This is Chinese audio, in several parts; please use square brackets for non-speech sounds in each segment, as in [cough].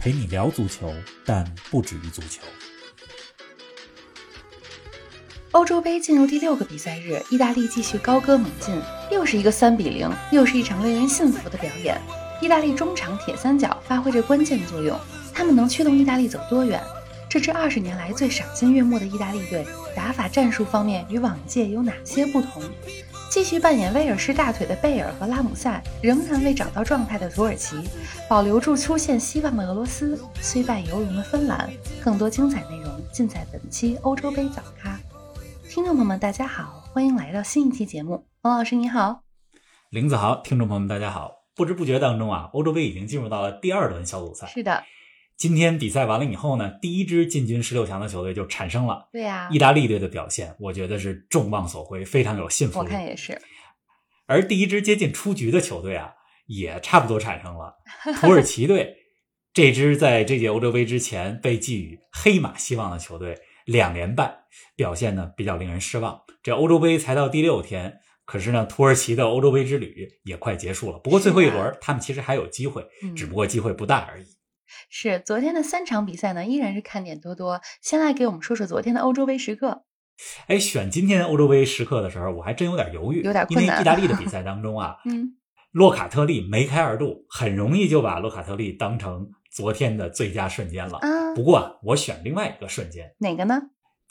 陪你聊足球，但不止于足球。欧洲杯进入第六个比赛日，意大利继续高歌猛进，又是一个三比零，又是一场令人信服的表演。意大利中场铁三角发挥着关键作用，他们能驱动意大利走多远？这支二十年来最赏心悦目的意大利队，打法战术方面与往届有哪些不同？继续扮演威尔士大腿的贝尔和拉姆塞，仍然未找到状态的土耳其，保留住出现希望的俄罗斯，虽败犹荣的芬兰。更多精彩内容尽在本期欧洲杯早咖。听众朋友们，大家好，欢迎来到新一期节目。王老师你好，林子豪，听众朋友们大家好。不知不觉当中啊，欧洲杯已经进入到了第二轮小组赛。是的，今天比赛完了以后呢，第一支进军十六强的球队就产生了。对呀、意大利队的表现，我觉得是众望所归，非常有信服力我力。看也是。而第一支接近出局的球队啊，也差不多产生了。土耳其队 [laughs] 这支在这届欧洲杯之前被寄予黑马希望的球队，两连败，表现呢比较令人失望。这欧洲杯才到第六天，可是呢，土耳其的欧洲杯之旅也快结束了。不过最后一是轮，他们其实还有机会，嗯只不过机会不大而已。是昨天的三场比赛呢，依然是看点多多。先来给我们说说昨天的欧洲杯时刻。哎，选今天欧洲杯时刻的时候，我还真有点犹豫，有点困难因为意大利的比 [laughs] 赛当中啊，嗯，洛卡特利梅开二度，很容易就把洛卡特利当成昨天的最佳瞬间了。啊，不过啊，我选另外一个瞬间，哪个呢？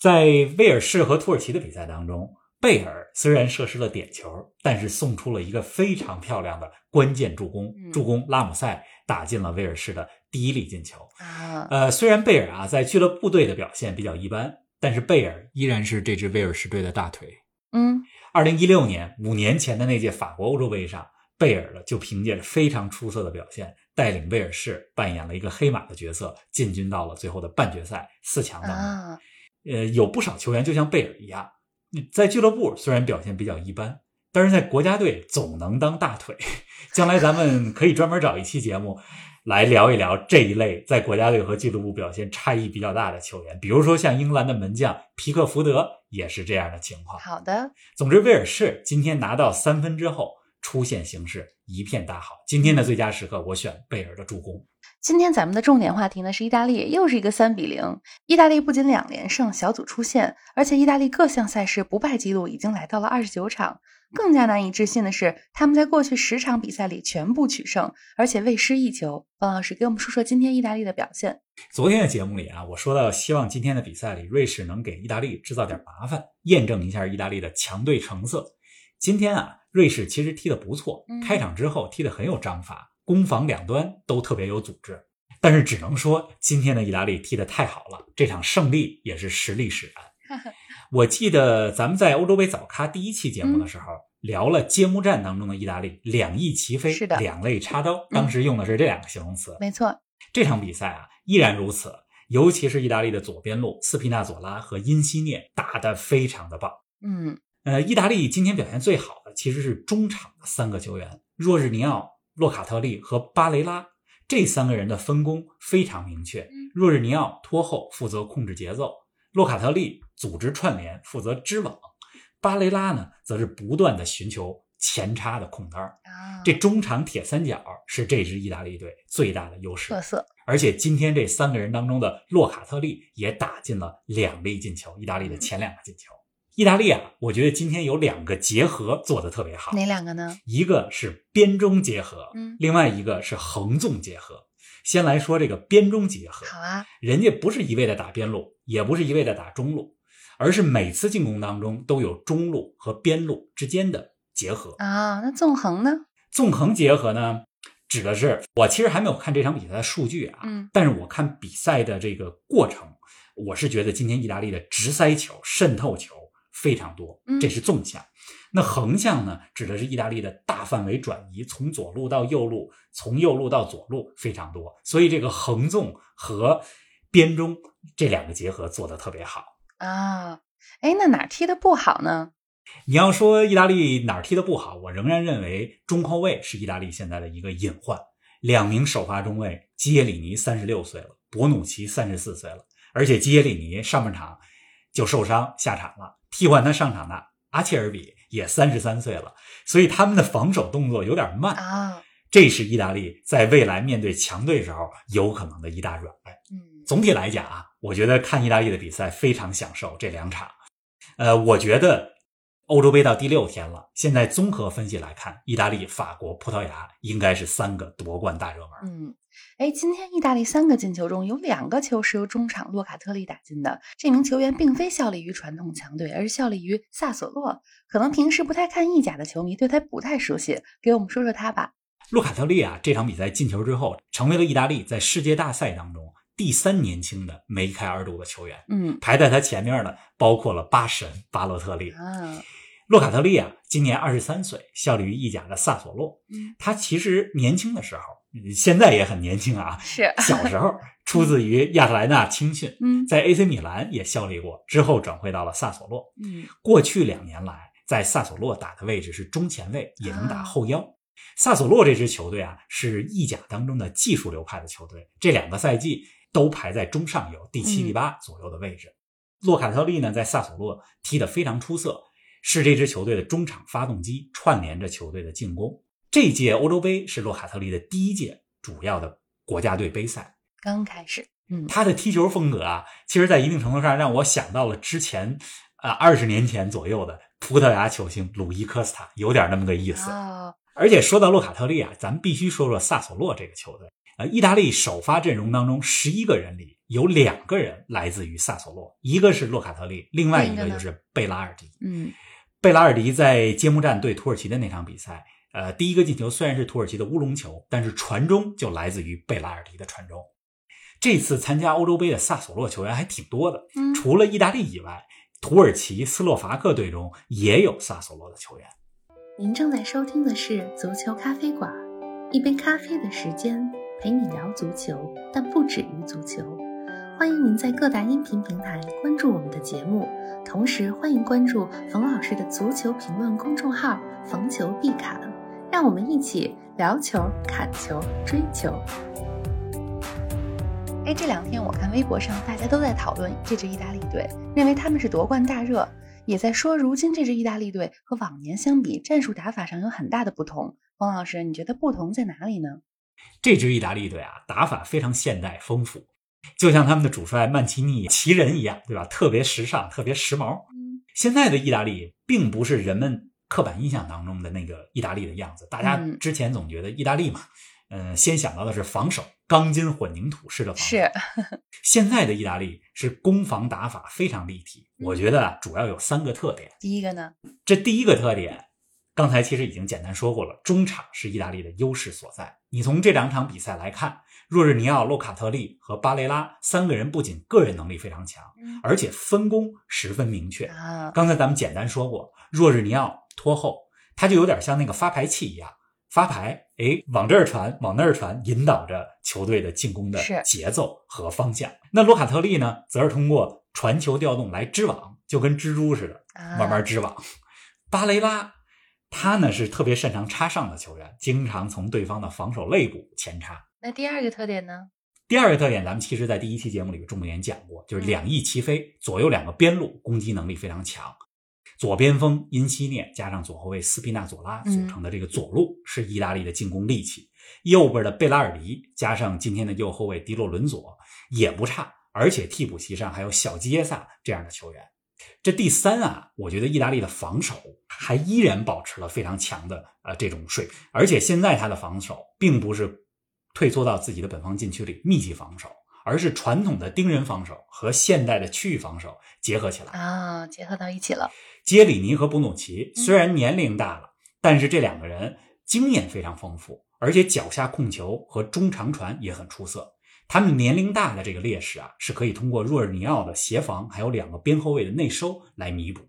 在威尔士和土耳其的比赛当中，贝尔虽然射失了点球，但是送出了一个非常漂亮的关键助攻，嗯助攻拉姆塞打进了威尔士的第一粒进球。啊，呃，虽然贝尔啊在俱乐部队的表现比较一般，但是贝尔依然是这支威尔士队的大腿。嗯，二零一六年，五年前的那届法国欧洲杯上，贝尔呢就凭借着非常出色的表现，带领威尔士扮演了一个黑马的角色，进军到了最后的半决赛四强当中。啊，呃，有不少球员就像贝尔一样，在俱乐部虽然表现比较一般，但是在国家队总能当大腿。将来咱们可以专门找一期节目来聊一聊这一类在国家队和俱乐部表现差异比较大的球员，比如说像英格兰的门将皮克福德也是这样的情况。好的，总之，威尔士今天拿到三分之后，出现形势一片大好。今天的最佳时刻，我选贝尔的助攻。今天咱们的重点话题呢是意大利，又是一个三比零。意大利不仅两连胜，小组出线，而且意大利各项赛事不败记录已经来到了二十九场。更加难以置信的是，他们在过去十场比赛里全部取胜，而且未失一球。王老师给我们说说今天意大利的表现。昨天的节目里啊，我说到希望今天的比赛里，瑞士能给意大利制造点麻烦，验证一下意大利的强队成色。今天啊，瑞士其实踢得不错嗯，开场之后踢得很有章法，攻防两端都特别有组织。但是只能说今天的意大利踢得太好了，这场胜利也是实力使然。我记得咱们在欧洲杯早咖第一期节目的时候、聊了揭幕战当中的意大利两翼齐飞，是的两肋插刀，当时用的是这两个形容词。没错，这场比赛啊，依然如此，尤其是意大利的左边路斯皮纳佐拉和因西涅打得非常的棒。嗯，呃，意大利今天表现最好的其实是中场的三个球员，若日尼奥、洛卡特利和巴雷拉这三个人的分工非常明确。若日尼奥拖后负责控制节奏，洛卡特利组织串联负责织网，巴雷拉呢则是不断的寻求前插的空当儿。啊，这中场铁三角是这支意大利队最大的优势。特色，而且今天这三个人当中的洛卡特利也打进了两粒进球，意大利的前两个进球。意大利啊，我觉得今天有两个结合做得特别好，哪两个呢？一个是边中结合，嗯另外一个是横纵结合。先来说这个边中结合，好啊，人家不是一味的打边路，也不是一味的打中路，而是每次进攻当中都有中路和边路之间的结合。啊，那纵横呢？纵横结合呢，指的是我其实还没有看这场比赛的数据啊，嗯但是我看比赛的这个过程，我是觉得今天意大利的直塞球、渗透球非常多嗯，这是纵向。那横向呢，指的是意大利的大范围转移，从左路到右路，从右路到左路非常多，所以这个横纵和边中这两个结合做得特别好啊。哎，那哪踢的不好呢？你要说意大利哪儿踢的不好，我仍然认为中后卫是意大利现在的一个隐患。两名首发中卫基耶里尼三十六岁了，博努奇三十四岁了，而且基耶里尼上半场就受伤下场了，替换他上场的阿切尔比也三十三岁了，所以他们的防守动作有点慢啊。这是意大利在未来面对强队时候有可能的一大软肋。嗯，总体来讲啊，我觉得看意大利的比赛非常享受这两场。呃，我觉得欧洲杯到第六天了，现在综合分析来看，意大利、法国、葡萄牙应该是三个夺冠大热门。嗯，哎，今天意大利三个进球中有两个球是由中场洛卡特利打进的，这名球员并非效力于传统强队，而是效力于萨索洛。可能平时不太看意甲的球迷对他不太熟悉，给我们说说他吧。洛卡特利啊，这场比赛进球之后，成为了意大利在世界大赛当中第三年轻的梅开二度的球员。嗯，排在他前面的包括了巴神巴洛特利。啊，洛卡特利啊，今年二十三岁，效力于意甲的萨索洛。嗯，他其实年轻的时候，现在也很年轻啊。是小时候出自于亚特兰大青训，嗯在 AC 米兰也效力过，之后转会到了萨索洛。嗯过去两年来，在萨索洛打的位置是中前卫，也能打啊后腰。萨索洛这支球队啊，是意甲当中的技术流派的球队，这两个赛季都排在中上游第七、嗯第八左右的位置。洛卡特利呢，在萨索洛踢得非常出色，是这支球队的中场发动机，串联着球队的进攻。这届欧洲杯是洛卡特利的第一届主要的国家队杯赛，刚开始，嗯他的踢球风格啊，其实在一定程度上让我想到了之前啊二十年前左右的葡萄牙球星鲁伊科斯塔，有点那么个意思。哦，而且说到洛卡特利啊，咱们必须说说萨索洛这个球队。呃，意大利首发阵容当中，十一个人里有两个人来自于萨索洛，一个是洛卡特利，另外一个就是贝拉尔迪。嗯贝拉尔迪在揭幕战对土耳其的那场比赛，呃，第一个进球虽然是土耳其的乌龙球，但是传中就来自于贝拉尔迪的传中。这次参加欧洲杯的萨索洛球员还挺多的，嗯，除了意大利以外，土耳其、斯洛伐克队中也有萨索洛的球员。您正在收听的是足球咖啡馆，一杯咖啡的时间陪你聊足球，但不止于足球。欢迎您在各大音频平台关注我们的节目，同时欢迎关注冯老师的足球评论公众号“冯球必侃”，让我们一起聊球、砍球、追球。哎，这两天我看微博上大家都在讨论这支意大利队，认为他们是夺冠大热，也在说如今这支意大利队和往年相比，战术打法上有很大的不同。冯老师，你觉得不同在哪里呢？这支意大利队啊，打法非常现代丰富，就像他们的主帅曼奇尼奇人一样，对吧？特别时尚，特别时髦。嗯现在的意大利并不是人们刻板印象当中的那个意大利的样子。大家嗯之前总觉得意大利嘛，嗯、先想到的是防守，钢筋混凝土式的防守。是，现在的意大利是攻防打法非常立体。嗯我觉得啊，主要有三个特点。第一个呢，这第一个特点，刚才其实已经简单说过了，中场是意大利的优势所在。你从这两场比赛来看，若日尼奥、洛卡特利和巴雷拉三个人不仅个人能力非常强，嗯而且分工十分明确。啊，刚才咱们简单说过，若日尼奥拖后，他就有点像那个发牌器一样，发牌，哎，往这儿传，往那儿传，引导着球队的进攻的节奏和方向。那洛卡特利呢，则是通过传球调动来织网，就跟蜘蛛似的，啊慢慢织网。巴雷拉，他呢是特别擅长插上的球员，经常从对方的防守肋部前插。那第二个特点呢？第二个特点，咱们其实在第一期节目里重点讲过，就是两翼齐飞，左右两个边路攻击能力非常强。左边锋因西涅加上左后卫斯皮纳佐拉组成的这个左路是意大利的进攻利器，右边的贝拉尔迪加上今天的右后卫迪洛伦佐也不差，而且替补席上还有小基耶萨这样的球员。这第三啊，我觉得意大利的防守还依然保持了非常强的呃这种水平，而且现在他的防守并不是退缩到自己的本方禁区里密集防守，而是传统的盯人防守和现代的区域防守结合起来。啊，结合到一起了。杰里尼和布努奇虽然年龄大了，但是这两个人经验非常丰富，而且脚下控球和中长传也很出色。他们年龄大的这个劣势啊，是可以通过若尔尼奥的协防，还有两个边后卫的内收来弥补。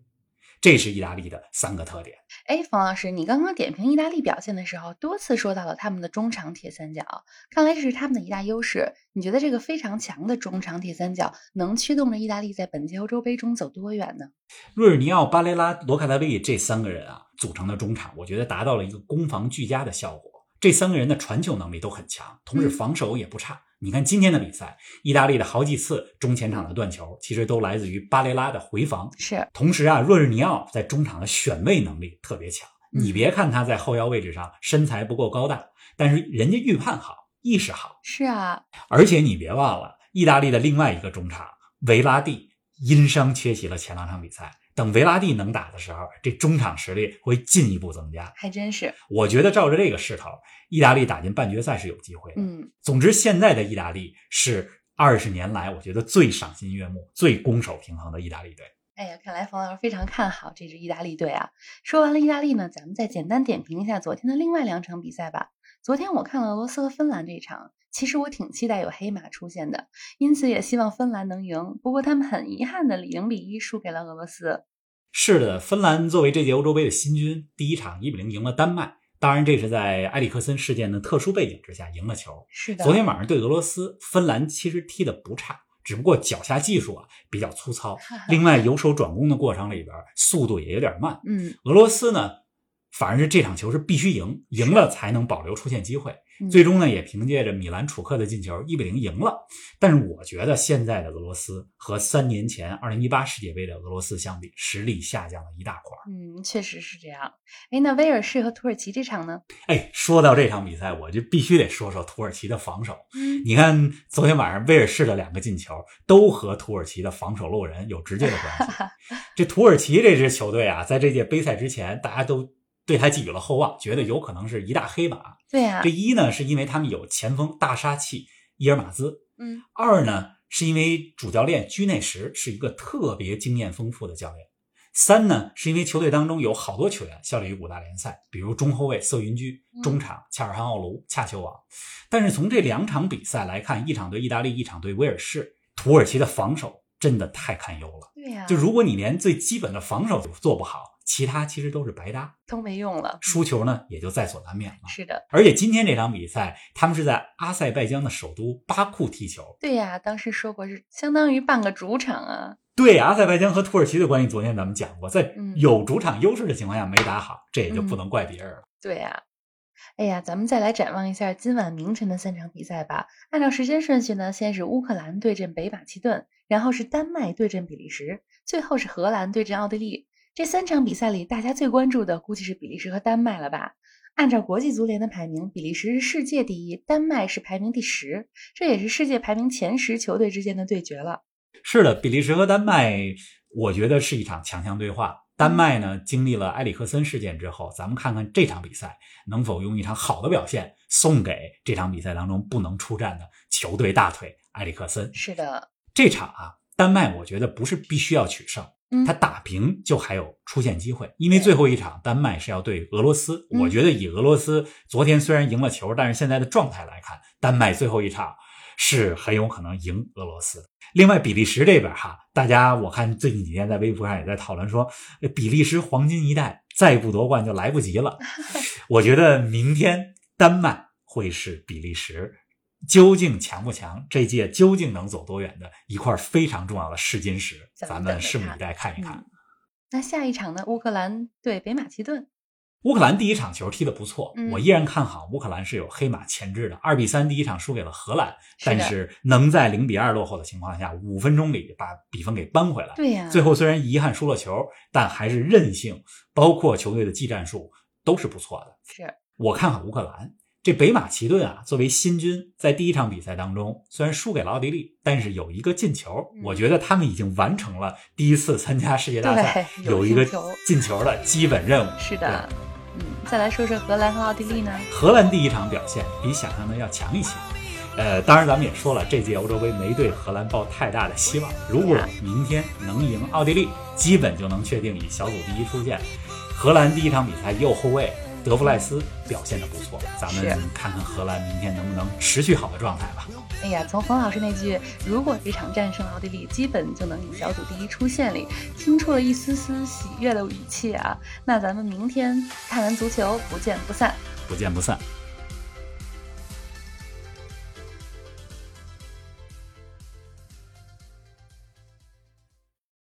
这是意大利的三个特点。哎，冯老师，你刚刚点评意大利表现的时候，多次说到了他们的中场铁三角，看来这是他们的一大优势。你觉得这个非常强的中场铁三角能驱动着意大利在本届欧洲杯中走多远呢？若尔尼奥、巴雷拉、罗卡达利这三个人啊组成的中场，我觉得达到了一个攻防俱佳的效果。这三个人的传球能力都很强，同时防守也不差。你看今天的比赛，意大利的好几次中前场的断球，其实都来自于巴雷拉的回防。是，同时啊，若日尼奥在中场的选位能力特别强。你别看他在后腰位置上身材不够高大，但是人家预判好，意识好。是啊，而且你别忘了，意大利的另外一个中场维拉蒂因伤缺席了前两场比赛。等维拉蒂能打的时候，这中场实力会进一步增加。还真是，我觉得照着这个势头，意大利打进半决赛是有机会的。嗯，总之，现在的意大利是二十年来我觉得最赏心悦目、最攻守平衡的意大利队。哎呀，看来冯老师非常看好这支意大利队啊！说完了意大利呢，咱们再简单点评一下昨天的另外两场比赛吧。昨天我看了俄罗斯和芬兰这场，其实我挺期待有黑马出现的，因此也希望芬兰能赢。不过他们很遗憾的零比一输给了俄罗斯。是的，芬兰作为这届欧洲杯的新军，第一场一比零赢了丹麦。当然，这是在埃里克森事件的特殊背景之下赢了球。是的，昨天晚上对俄罗斯，芬兰其实踢的不差，只不过脚下技术啊比较粗糙。[laughs] 另外，由守转攻的过程里边，速度也有点慢。嗯，俄罗斯呢，反而是这场球是必须赢，赢了才能保留出线机会。最终呢，也凭借着米兰楚克的进球，一比零赢了。但是我觉得现在的俄罗斯和三年前二零一八世界杯的俄罗斯相比，实力下降了一大块。嗯，确实是这样。哎，那威尔士和土耳其这场呢？哎，说到这场比赛，我就必须得说说土耳其的防守。嗯，你看昨天晚上威尔士的两个进球，都和土耳其的防守漏人有直接的关系。[laughs] 这土耳其这支球队啊，在这届杯赛之前，大家都。对他寄予了厚望，觉得有可能是一大黑马。对呀，这一呢是因为他们有前锋大杀器伊尔马兹，嗯，二呢是因为主教练居内什是一个特别经验丰富的教练，三呢是因为球队当中有好多球员效力于五大联赛，比如中后卫瑟云居、中场恰尔汗奥卢、恰球王。但是从这两场比赛来看，一场对意大利，一场对威尔士，土耳其的防守真的太堪忧了。对呀，就如果你连最基本的防守都做不好。其他其实都是白搭，都没用了，输球呢也就在所难免了。是的，而且今天这场比赛，他们是在阿塞拜疆的首都巴库踢球。对呀，当时说过是相当于半个主场啊。对，阿塞拜疆和土耳其的关系，昨天咱们讲过，在嗯有主场优势的情况下没打好，这也就不能怪别人了。对呀，哎呀，咱们再来展望一下今晚凌晨的三场比赛吧。按照时间顺序呢，先是乌克兰对阵北马其顿，然后是丹麦对阵比利时，最后是荷兰对阵奥地利。这三场比赛里，大家最关注的估计是比利时和丹麦了吧？按照国际足联的排名，比利时是世界第一，丹麦是排名第十，这也是世界排名前十球队之间的对决了。是的，比利时和丹麦，我觉得是一场强强对话。丹麦呢，经历了埃里克森事件之后，咱们看看这场比赛能否用一场好的表现送给这场比赛当中不能出战的球队大腿埃里克森。是的，这场啊，丹麦我觉得不是必须要取胜。嗯他打平就还有出线机会，因为最后一场丹麦是要对俄罗斯。嗯我觉得以俄罗斯昨天虽然赢了球，但是现在的状态来看，丹麦最后一场是很有可能赢俄罗斯。另外，比利时这边哈，大家我看最近几天在微博上也在讨论说，比利时黄金一代再不夺冠就来不及了。[laughs] 我觉得明天丹麦会是比利时。究竟强不强？这届究竟能走多远的一块非常重要的试金石，咱咱们拭目以待看一看。嗯那下一场呢？乌克兰对北马其顿。乌克兰第一场球踢得不错，嗯我依然看好乌克兰是有黑马潜质的。二比三第一场输给了荷兰，是但是能在零比二落后的情况下，五分钟里把比分给扳回来。对呀、最后虽然遗憾输了球，但还是韧性，包括球队的技战术都是不错的。是我看好乌克兰。这北马其顿啊，作为新军，在第一场比赛当中虽然输给了奥地利，但是有一个进球，嗯我觉得他们已经完成了第一次参加世界大赛有有一个进球进球的基本任务。是的，嗯，再来说说荷兰和奥地利呢？荷兰第一场表现比想象的要强一些。呃，当然咱们也说了，这届欧洲杯没对荷兰抱太大的希望。如果明天能赢奥地利，基本就能确定以小组第一出线。荷兰第一场比赛右后卫德弗赖斯表现的不错，咱们看看荷兰明天能不能持续好的状态吧。哎呀，从冯老师那句“如果这场战胜奥地利，基本就能以小组第一出线”里，听出了一丝丝喜悦的语气啊。那咱们明天看完足球，不见不散。不见不散。